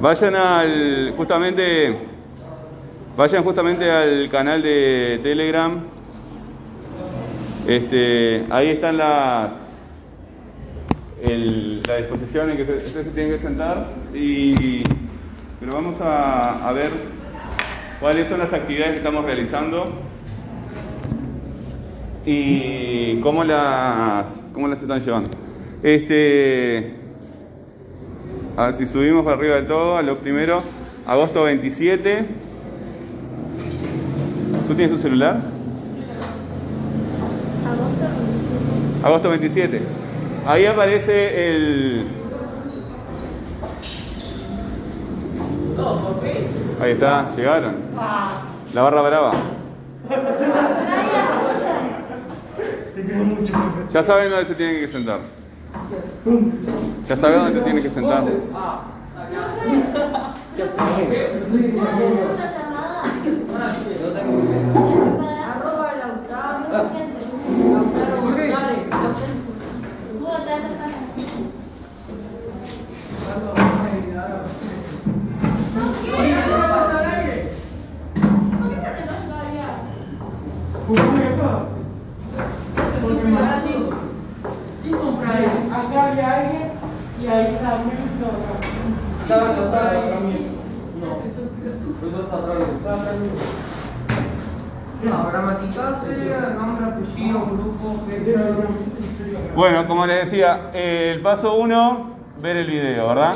Vayan al, justamente, vayan justamente al canal de Telegram. Este, ahí están las, el, la disposición en que ustedes se tienen que sentar y, pero vamos a, a ver cuáles son las actividades que estamos realizando y cómo las, cómo las están llevando. Este, a ver si subimos para arriba del todo, a lo primero, agosto 27. ¿Tú tienes un celular? Agosto 27. Agosto 27. Ahí aparece el. Ahí está, llegaron. La barra brava. Ya saben dónde se tienen que sentar. Ya saben dónde se tienen que sentar. Arroba Lautaro. Alguien y ahí también. No. No, nombre, apellido, grupo. Bueno, como les decía, el paso uno, ver el video, ¿verdad?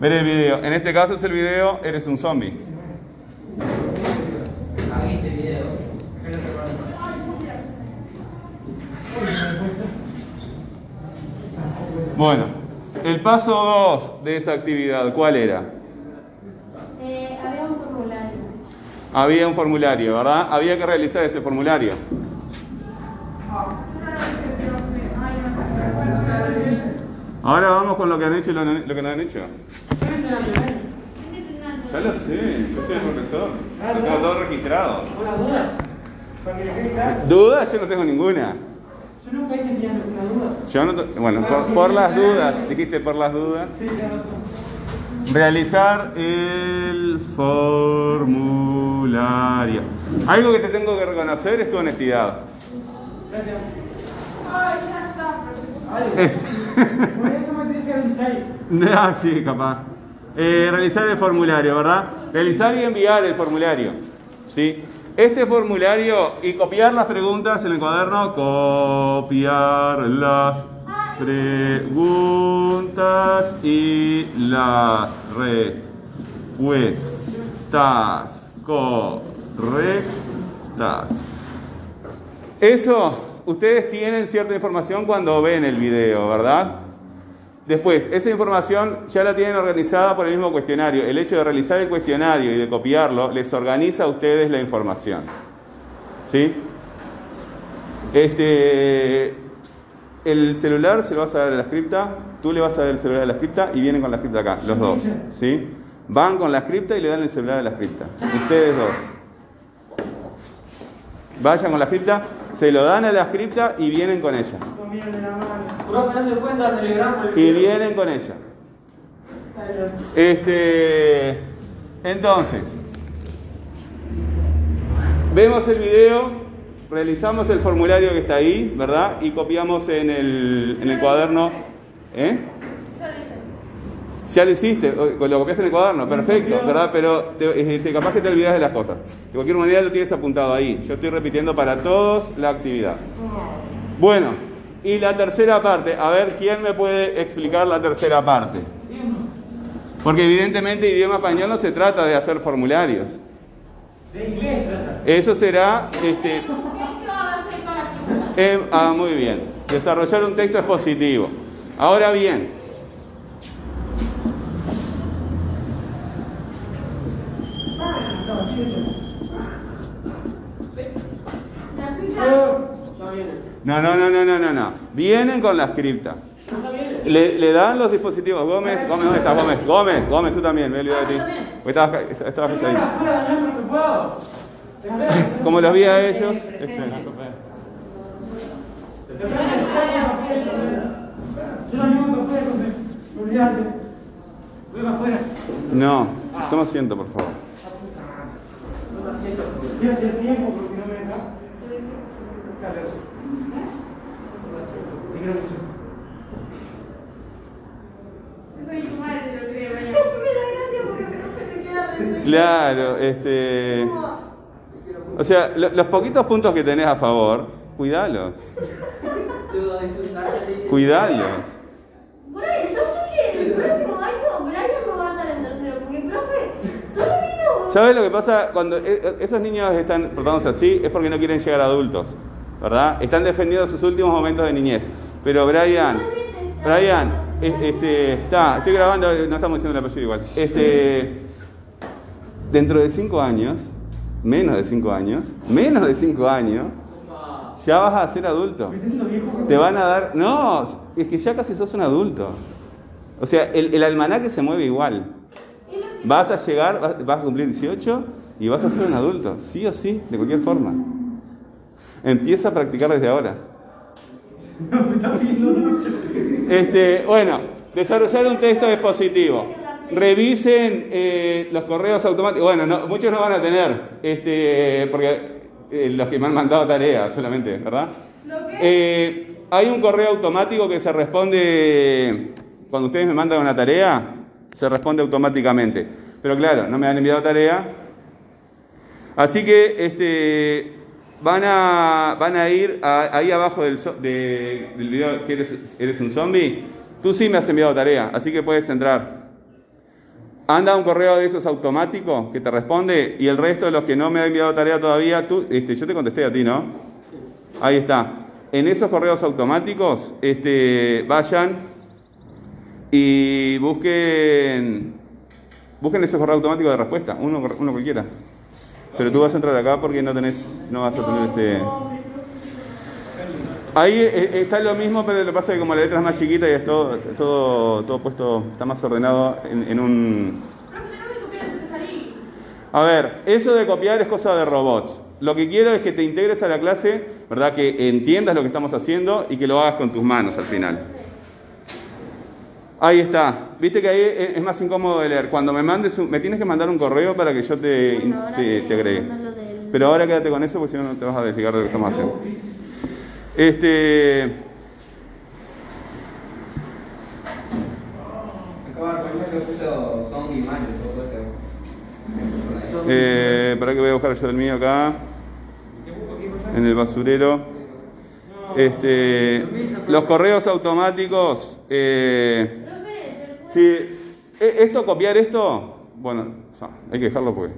Ver el video. En este caso es el video, eres un zombie. Ahí este video. Bueno, el paso 2 de esa actividad, ¿cuál era? Eh, había un formulario. Había un formulario, ¿verdad? Había que realizar ese formulario. Ahora vamos con lo que han hecho y lo, lo que no han hecho. Ya lo sé, yo soy el profesor. Tengo todo registrado. ¿Dudas? Yo no tengo ninguna. Yo nunca entendí una duda. Yo no bueno, por, por las dudas, dijiste por las dudas. Sí, razón. Realizar el formulario. Algo que te tengo que reconocer es tu honestidad. Gracias. Eh, Por eso me tienes que avisar. ah, sí, capaz. Eh, realizar el formulario, ¿verdad? Realizar y enviar el formulario. ¿Sí? Este formulario y copiar las preguntas en el cuaderno. Copiar las preguntas y las respuestas correctas. Eso, ustedes tienen cierta información cuando ven el video, ¿verdad? Después, esa información ya la tienen organizada por el mismo cuestionario. El hecho de realizar el cuestionario y de copiarlo les organiza a ustedes la información. ¿Sí? Este, el celular se lo vas a dar a la scripta, tú le vas a dar el celular a la scripta y vienen con la scripta acá, los dos. ¿Sí? Van con la scripta y le dan el celular a la scripta. Ustedes dos. Vayan con la scripta, se lo dan a la scripta y vienen con ella. Y vienen con ella. Este, entonces, vemos el video, realizamos el formulario que está ahí, ¿verdad? Y copiamos en el, en el cuaderno. ¿Eh? Ya lo hiciste, lo copiaste en el cuaderno, perfecto, ¿verdad? Pero te- este, capaz que te olvidas de las cosas. De cualquier manera lo tienes apuntado ahí. Yo estoy repitiendo para todos la actividad. Bueno, y la tercera parte, a ver, ¿quién me puede explicar la tercera parte? Porque evidentemente idioma español no se trata de hacer formularios. De inglés trata. Eso será, este, em, ah, muy bien, desarrollar un texto expositivo. Ahora bien, no, no, no, no, no, no, no. Vienen con la scripta. Le, le dan los dispositivos. Gómez, Gómez, ¿dónde estás? Gómez, Gómez, Gómez, tú también, me he olvidado de ti. Estabas, estabas ahí. Como los vi a ellos. Yo no llevo café, profe. Olvídate. Voy para afuera. No, toma asiento, por favor. Quiero hacer tiempo porque no me deja. Carlos. Te quiero mucho. Soy tu madre, lo creo, Me da gracia porque el profe se Claro, este. O sea, lo- los poquitos puntos que tenés a favor, cuidalos. Cuidalos. Ahí, yo sé que el próximo año Brian no va a estar en tercero, porque profe solo vino. ¿Sabes lo que pasa cuando e- esos niños están portándose así? Es porque no quieren llegar a adultos, ¿verdad? Están defendiendo sus últimos momentos de niñez. Pero Brian, Brian, es- este, está, estoy grabando, no estamos diciendo el apellido igual. Este, dentro de cinco años, menos de cinco años, menos de cinco años, ya vas a ser adulto. Te van a dar, no, es que ya casi sos un adulto. O sea, el, el almanaque se mueve igual. Vas a llegar, vas, vas a cumplir 18 y vas a ser un adulto, sí o sí, de cualquier forma. Empieza a practicar desde ahora. Me está pidiendo mucho. Este, bueno, desarrollar un texto expositivo. Revisen eh, los correos automáticos. Bueno, no- muchos no van a tener, este, porque eh, los que me han mandado tareas solamente, ¿verdad? Eh, hay un correo automático que se responde cuando ustedes me mandan una tarea, se responde automáticamente. Pero claro, no me han enviado tarea. Así que este, van, a, van a ir a- ahí abajo del, de- del video que eres, eres un zombie. Tú sí me has enviado tarea, así que puedes entrar. Anda un correo de esos automáticos que te responde y el resto de los que no me han enviado tarea todavía, tú, este, yo te contesté a ti, ¿no? Ahí está. En esos correos automáticos, este, vayan y busquen, busquen ese correo automático de respuesta, uno, uno cualquiera. Pero tú vas a entrar acá porque no tenés, no vas a tener este. Ahí eh, está lo mismo, pero lo que pasa es que como la letra es más chiquita y es todo, todo, todo puesto, está más ordenado en, en un. A ver, eso de copiar es cosa de robots. Lo que quiero es que te integres a la clase, ¿verdad? Que entiendas lo que estamos haciendo y que lo hagas con tus manos al final. Ahí está. Viste que ahí es más incómodo de leer. Cuando me mandes, un- me tienes que mandar un correo para que yo te, Bueno, te, agregue. del- Pero ahora quédate con eso porque si no, no te vas a desligar de lo que estamos haciendo. Este. Eh, para que voy a buscar yo el mío acá. En el basurero. Este, los correos automáticos. eh. Si, eh, esto, copiar esto, bueno, so, hay que dejarlo porque.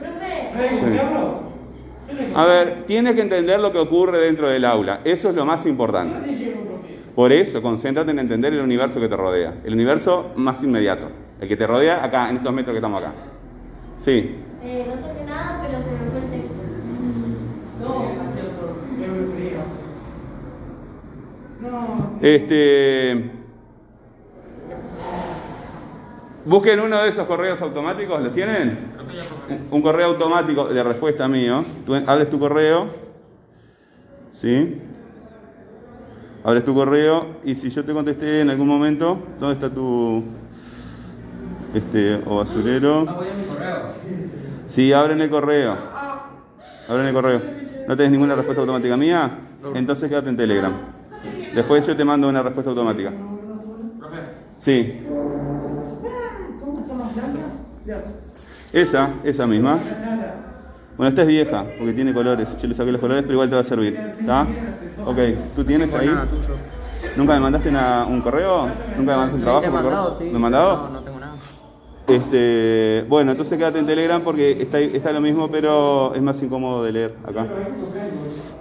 Le A ver, tienes que entender lo que ocurre dentro del aula. Eso es lo más importante. Por eso, concéntrate en entender el universo que te rodea. El universo más inmediato. El que te rodea acá, en estos metros que estamos acá. Sí. eh, no toqué nada, pero se me fue el texto. No. Este. Busquen uno de esos correos automáticos, ¿los tienen? Un correo automático de respuesta mío. Tú abres tu correo. ¿Sí? Abres tu correo y si yo te contesté en algún momento, ¿dónde está tu este o basurero? Ah. Sí, abren el correo. Abren el correo. ¿No tenés ninguna respuesta automática mía? Entonces quédate en Telegram. Después yo te mando una respuesta automática. Sí. Esa, esa misma. Bueno, esta es vieja, porque tiene colores. Yo le saqué los colores, pero igual te va a servir. ¿Está? Ok, ¿tú tienes ahí? ¿Nunca me mandaste una- un correo? ¿Nunca me mandaste un trabajo? por correo? ¿Me mandado? No, no tengo nada. Este, bueno, entonces quédate en Telegram porque está, está lo mismo, pero es más incómodo de leer acá.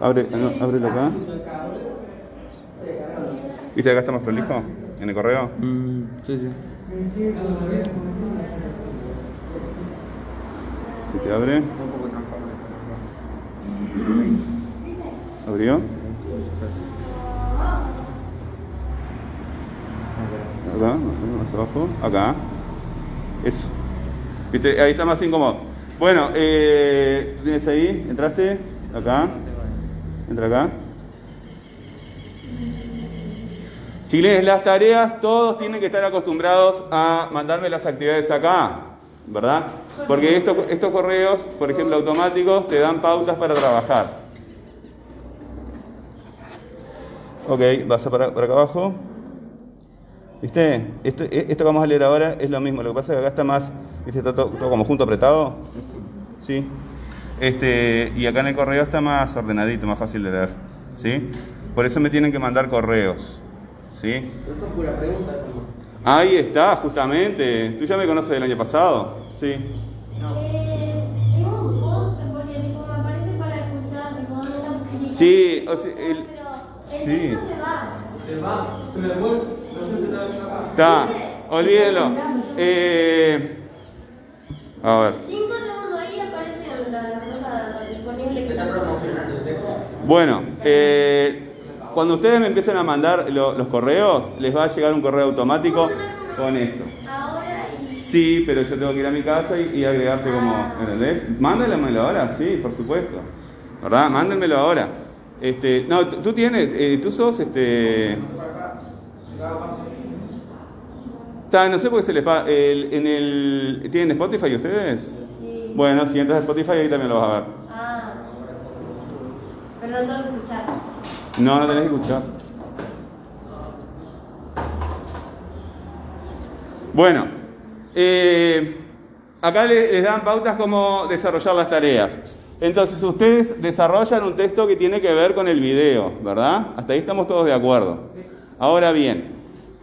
Abre, no, ábrelo acá. ¿Viste acá está más prolijo? ¿En el correo? Mm, sí, sí. Si te abre, abrió. Acá, más abajo, acá. Eso. ¿Viste? Ahí está más incómodo. Bueno, eh, ¿tú tienes ahí? ¿Entraste? Acá. Entra acá. Chilenes, las tareas, todos tienen que estar acostumbrados a mandarme las actividades acá, ¿verdad? Porque estos, estos correos, por ejemplo, automáticos, te dan pautas para trabajar. Ok, vas a para, para acá abajo. ¿Viste? Esto, esto que vamos a leer ahora es lo mismo. Lo que pasa es que acá está más, ¿viste? Está todo, todo como junto apretado. ¿Sí? Este, y acá en el correo está más ordenadito, más fácil de leer. ¿Sí? Por eso me tienen que mandar correos. ¿Sí? Eso es pura pregunta. Ahí está, justamente. Tú ya me conoces del año pasado. Sí. Eh, es un podcast porque tipo, me aparece para escuchar, tipo, ¿dónde está tipo, Sí, o sea, el- sí. se va. Se va, se me devuelve, no está haciendo acá. Está. Olvídelo. Eh, a ver. Cinco segundos ahí aparece la, cosa disponible. Está promocionando texto. Bueno, eh, cuando ustedes me empiecen a mandar lo- los correos, les va a llegar un correo automático con esto. Sí, pero yo tengo que ir a mi casa y, y agregarte como, ¿entendés? Mándenmelo ahora, sí, por supuesto. ¿Verdad? Mándenmelo ahora. Este, no, tú tienes, eh, tú sos, este... Está, no sé por qué se les paga. el- en el, ¿Tienen Spotify ustedes? Sí. Bueno, si entras a Spotify ahí también lo vas a ver. Ah. Pero no tengo que escuchar. No, no tenés que escuchar. Bueno, eh, acá le- les dan pautas cómo desarrollar las tareas. Entonces ustedes desarrollan un texto que tiene que ver con el video, ¿verdad? Hasta ahí estamos todos de acuerdo. Ahora bien,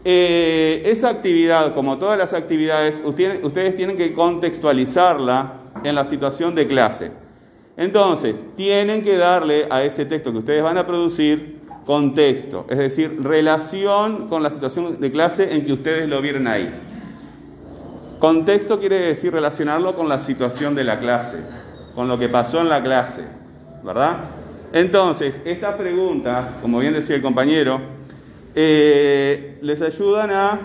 eh, esa actividad, como todas las actividades, usted- ustedes tienen que contextualizarla en la situación de clase. Entonces, tienen que darle a ese texto que ustedes van a producir contexto, es decir, relación con la situación de clase en que ustedes lo vieron ahí. Contexto quiere decir relacionarlo con la situación de la clase, con lo que pasó en la clase, ¿verdad? Entonces, estas preguntas, como bien decía el compañero, eh, les ayudan a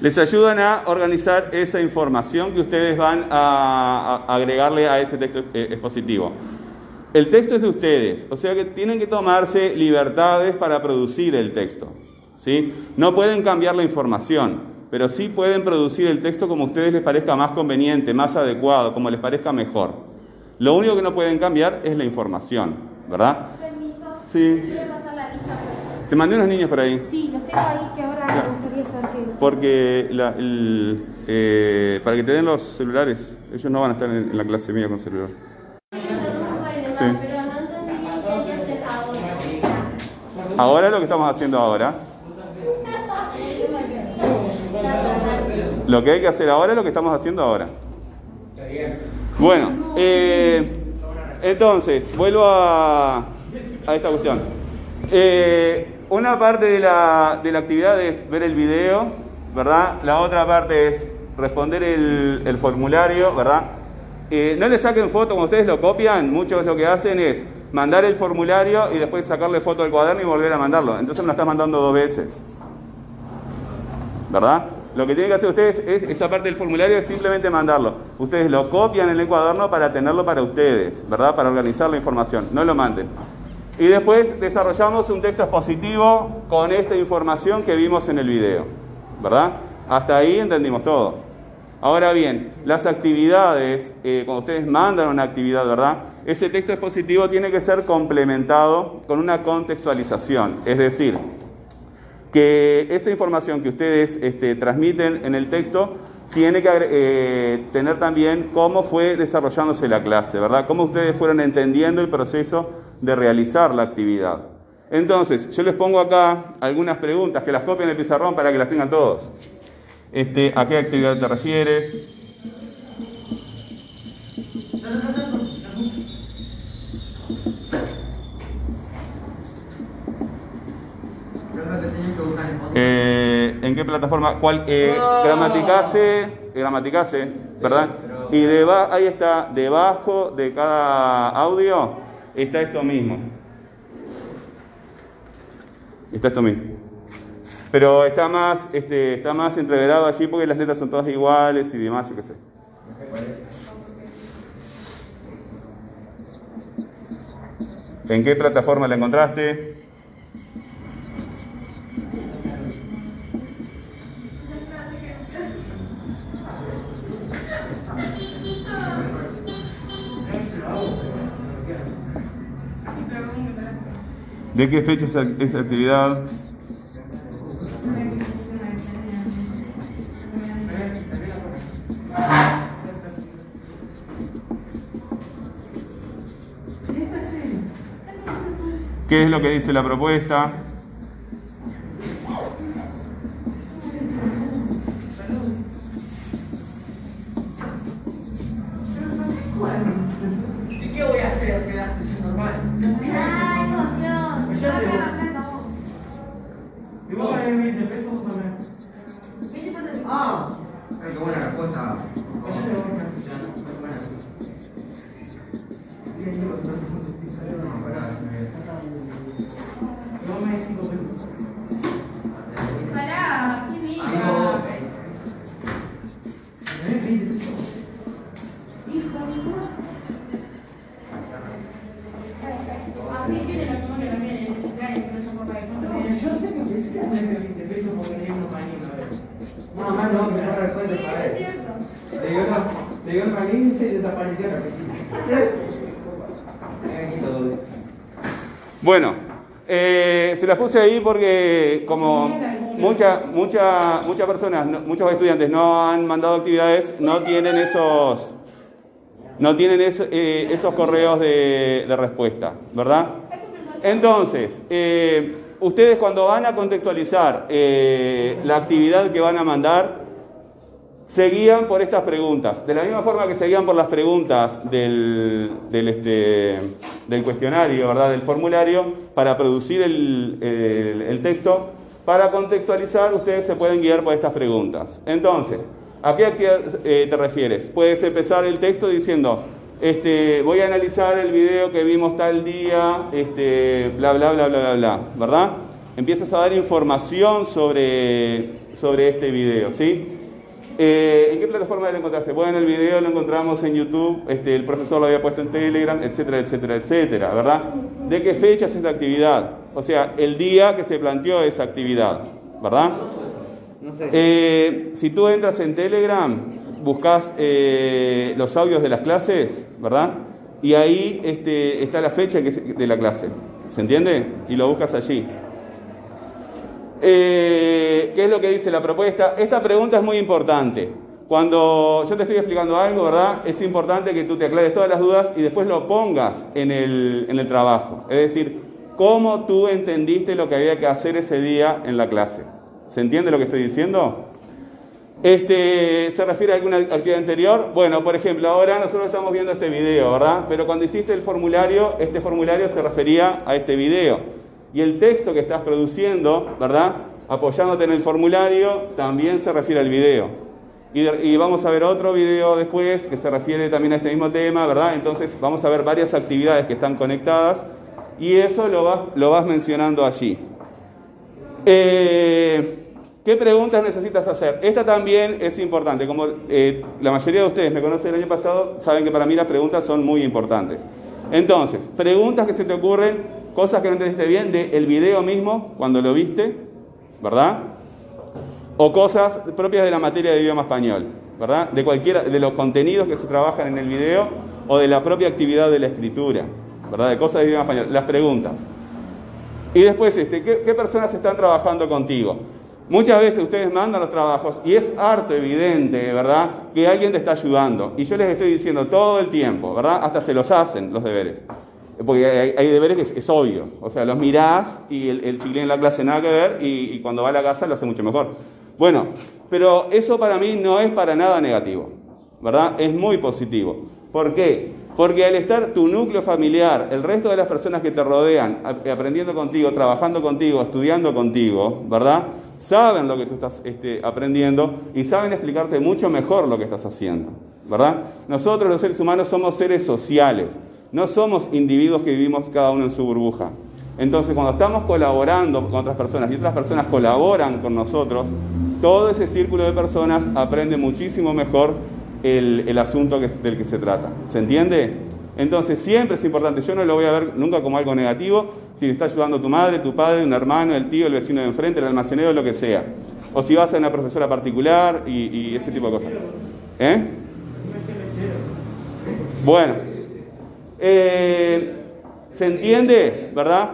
les ayudan a organizar esa información que ustedes van a, a agregarle a ese texto eh, expositivo. El texto es de ustedes, o sea que tienen que tomarse libertades para producir el texto. ¿sí? No pueden cambiar la información, pero sí pueden producir el texto como a ustedes les parezca más conveniente, más adecuado, como les parezca mejor. Lo único que no pueden cambiar es la información, ¿verdad? Permiso. Sí. Pasar la. Te mandé unos niños por ahí. Sí, los tengo ahí que ahora Ya. Porque eh, para que te den los celulares, ellos no van a estar en, la clase mía con celular. Sí, ahora. Lo que estamos haciendo ahora, lo que hay que hacer ahora es lo que estamos haciendo ahora. Bueno, eh, entonces, vuelvo a, a esta cuestión. Eh, una parte de la, de la actividad es ver el video, ¿verdad? La otra parte es responder el, formulario, ¿verdad? Eh, no le saquen foto cuando ustedes lo copian, muchos lo que hacen es mandar el formulario y después sacarle foto al cuaderno y volver a mandarlo. Entonces me lo estás mandando dos veces. ¿verdad? Lo que tienen que hacer ustedes es esa parte del formulario es simplemente mandarlo. Ustedes lo copian en el cuaderno para tenerlo para ustedes, ¿verdad? Para organizar la información. No lo manden. Y después desarrollamos un texto expositivo con esta información que vimos en el video, ¿verdad? Hasta ahí entendimos todo. Ahora bien, las actividades, eh, cuando ustedes mandan una actividad, ¿verdad? Ese texto expositivo tiene que ser complementado con una contextualización. Es decir, que esa información que ustedes este, transmiten en el texto tiene que eh, tener también cómo fue desarrollándose la clase, ¿verdad? Cómo ustedes fueron entendiendo el proceso de realizar la actividad. Entonces, yo les pongo acá algunas preguntas que las copien en el pizarrón para que las tengan todos. Este, ¿A qué actividad te refieres? Pero no te tienen que buscar en Spotify. Eh, ¿En qué plataforma? ¿Cuál? Eh, Gramaticase, Gramaticase, ¿verdad? Y deba- ahí está, debajo de cada audio está esto mismo. Está esto mismo. Pero está más, este, está más entreverado allí porque las letras son todas iguales y demás, yo qué sé. ¿En qué plataforma la encontraste? ¿De qué fecha es esa actividad? ¿Qué es lo que dice la propuesta? ¿Y qué voy a hacer? ¿Qué haces? normal? Ay, emoción. Yo me bajé, vamos. ¿Y vos pagás 20 pesos también? Vete por el- Ah, ay, qué buena respuesta. Pues yo te voy a escuchar. Muy buena. No, pará, eh. Y vos me decís 5 pesos. Pará, qué Amigo, linda. ¿Me das 20 pesos? Hijo mío. Así tiene la toma que también es cumpleaños, pero eso por ahí, No, ¿no? yo sé que empecé a tener 20 pesos porque tenía unos panini a ver. No, más no, que no recuerdo Sí, para es él. cierto. Le dio el- le dio el panini y se desapareció la petita. Me quito doble. Bueno, eh, se las puse ahí porque como muchas mucha, muchas personas, no- muchos estudiantes no han mandado actividades, no tienen esos, no tienen eh, esos correos de, respuesta, ¿verdad? Entonces, eh, ustedes cuando van a contextualizar la actividad que van a mandar, se guían por estas preguntas. De la misma forma que se guían por las preguntas del, del, este, cuestionario, ¿verdad? del formulario, para producir el, texto, para contextualizar ustedes se pueden guiar por estas preguntas. Entonces, ¿a qué eh, te refieres? Puedes empezar el texto diciendo, este, voy a analizar el video que vimos tal día, este, bla, bla, bla, bla, bla, bla, ¿verdad? Empiezas a dar información sobre, sobre este video, ¿sí? Eh, ¿En qué plataforma lo encontraste? Bueno, el video lo encontramos en YouTube, este, el profesor lo había puesto en Telegram, etcétera, etcétera, etcétera, ¿verdad? ¿De qué fecha es esta actividad? O sea, el día que se planteó esa actividad, ¿verdad? Eh, si tú entras en Telegram, buscas eh, los audios de las clases, ¿verdad? Y ahí este, está la fecha de la clase, ¿se entiende? Y lo buscas allí. Eh, ¿Qué es lo que dice la propuesta? Esta pregunta es muy importante. Cuando yo te estoy explicando algo, ¿verdad? Es importante que tú te aclares todas las dudas y después lo pongas en el, en el trabajo. Es decir, cómo tú entendiste lo que había que hacer ese día en la clase. ¿Se entiende lo que estoy diciendo? Este, ¿Se refiere a alguna actividad anterior? Bueno, por ejemplo, ahora nosotros estamos viendo este video, ¿verdad? Pero cuando hiciste el formulario, este formulario se refería a este video. Y el texto que estás produciendo, ¿verdad? Apoyándote en el formulario, también se refiere al video. Y, vamos a ver otro video después que se refiere también a este mismo tema, ¿verdad? Entonces vamos a ver varias actividades que están conectadas y eso lo vas, lo vas mencionando allí. Eh, ¿Qué preguntas necesitas hacer? Esta también es importante. Como eh, la mayoría de ustedes me conocen el año pasado, saben que para mí las preguntas son muy importantes. Entonces, preguntas que se te ocurren, cosas que no entendiste bien del video mismo cuando lo viste, ¿verdad? O cosas propias de la materia de idioma español, ¿verdad? De cualquiera de los contenidos que se trabajan en el video o de la propia actividad de la escritura, ¿verdad? De cosas de idioma español. Las preguntas. Y después, este, ¿qué, qué personas están trabajando contigo? Muchas veces ustedes mandan los trabajos y es harto evidente, ¿verdad? Que alguien te está ayudando. Y yo les estoy diciendo todo el tiempo, ¿verdad? Hasta se los hacen los deberes. Porque hay, hay deberes que es, es obvio. O sea, los mirás y el, el en la clase nada que ver y, y cuando va a la casa lo hace mucho mejor. Bueno, pero eso para mí no es para nada negativo, ¿verdad? Es muy positivo. ¿Por qué? Porque al estar tu núcleo familiar, el resto de las personas que te rodean, aprendiendo contigo, trabajando contigo, estudiando contigo, ¿verdad? Saben lo que tú estás este, aprendiendo y saben explicarte mucho mejor lo que estás haciendo, ¿verdad? Nosotros los seres humanos somos seres sociales, no somos individuos que vivimos cada uno en su burbuja. Entonces, cuando estamos colaborando con otras personas y otras personas colaboran con nosotros, todo ese círculo de personas aprende muchísimo mejor el, asunto del que se trata. ¿Se entiende? Entonces, siempre es importante, yo no lo voy a ver nunca como algo negativo, si te está ayudando tu madre, tu padre, un hermano, el tío, el vecino de enfrente, el almacenero, lo que sea. O si vas a una profesora particular y, y ese tipo de cosas. ¿Eh? Bueno, eh, ¿se entiende? ¿Verdad?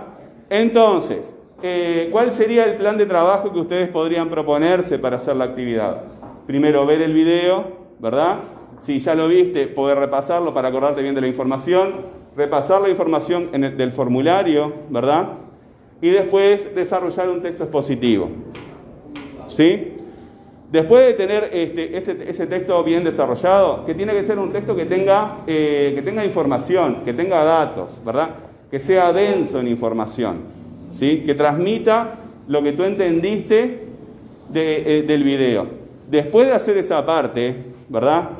Entonces, eh, ¿cuál sería el plan de trabajo que ustedes podrían proponerse para hacer la actividad? Primero, ver el video, ¿verdad? Si ya lo viste, poder repasarlo para acordarte bien de la información, repasar la información del formulario, ¿verdad? Y después desarrollar un texto expositivo. ¿Sí? Después de tener este, ese, texto bien desarrollado, que tiene que ser un texto que tenga, eh, que tenga información, que tenga datos, ¿verdad? Que sea denso en información, ¿sí? Que transmita lo que tú entendiste eh, del video. Después de hacer esa parte, ¿verdad?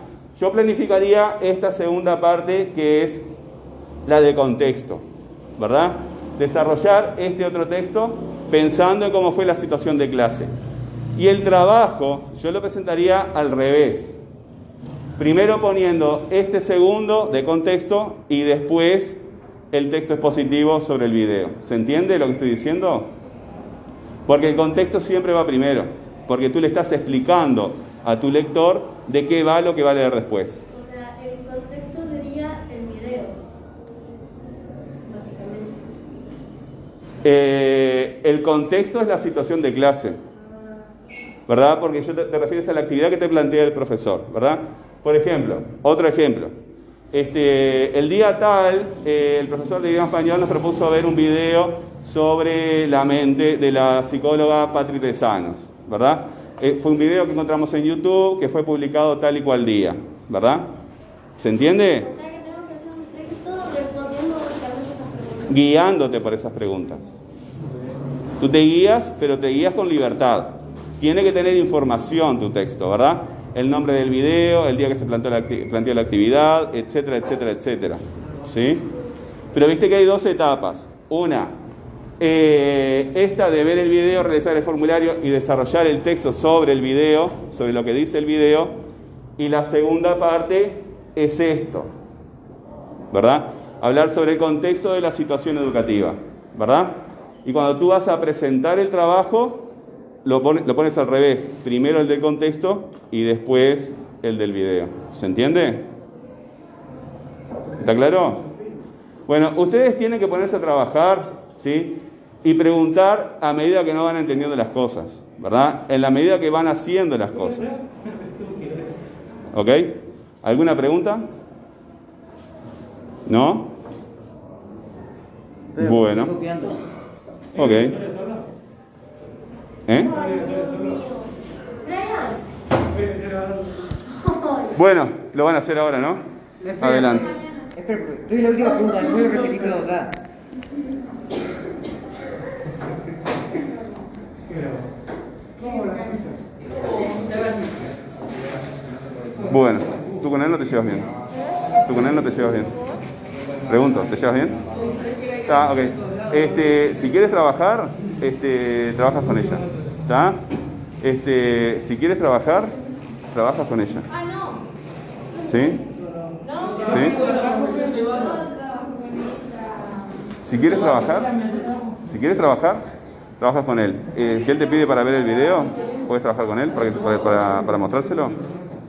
Yo planificaría esta segunda parte que es la de contexto, ¿verdad? Desarrollar este otro texto pensando en cómo fue la situación de clase. Y el trabajo yo lo presentaría al revés. Primero poniendo este segundo de contexto y después el texto expositivo sobre el video. ¿Se entiende lo que estoy diciendo? Porque el contexto siempre va primero, porque tú le estás explicando a tu lector de qué va lo que va a leer después. O sea, el contexto sería el video. Básicamente. Eh, el contexto es la situación de clase, ¿verdad? Porque yo te, te refieres a la actividad que te plantea el profesor, ¿verdad? Por ejemplo, otro ejemplo. Este, el día tal, eh, el profesor de idioma español nos propuso ver un video sobre la mente de la psicóloga Patri Tesanos, ¿verdad? Eh, fue un video que encontramos en YouTube que fue publicado tal y cual día, ¿verdad? ¿Se entiende? O sea que tengo que hacer un texto respondiendo básicamente esas preguntas. guiándote por esas preguntas. Tú te guías, pero te guías con libertad. Tiene que tener información tu texto, ¿verdad? El nombre del video, el día que se planteó la, planteó la actividad, etcétera, etcétera, etcétera. ¿Sí? Pero viste que hay dos etapas. Una, eh, esta de ver el video, realizar el formulario y desarrollar el texto sobre el video, sobre lo que dice el video. Y la segunda parte es esto, ¿verdad? Hablar sobre el contexto de la situación educativa, ¿verdad? Y cuando tú vas a presentar el trabajo, lo, pone- lo pones al revés. Primero el del contexto y después el del video. ¿Se entiende? ¿Está claro? Bueno, ustedes tienen que ponerse a trabajar, ¿sí? Y preguntar a medida que no van entendiendo las cosas, ¿verdad? En la medida que van haciendo las cosas. ¿Ok? ¿Alguna pregunta? ¿No? Bueno. Ok. ¿Eh? Bueno, lo van a hacer ahora, ¿no? Adelante. Espera, la última pregunta, no voy a repetir la otra. Bueno, tú con él no te llevas bien. Tú con él no te llevas bien. Pregunto, ¿te llevas bien? Ah, ok. Este, si quieres trabajar, este, trabajas con ella. ¿Está? Este, si quieres trabajar, trabajas con ella. Ah, no. ¿Sí? ¿Sí? Si quieres trabajar, si quieres trabajar, trabajas con él. Eh, si él te pide para ver el video, puedes trabajar con él para, que- para, para- para mostrárselo.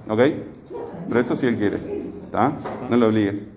¿Ok? Pero eso si él quiere. ¿Está? No lo obligues.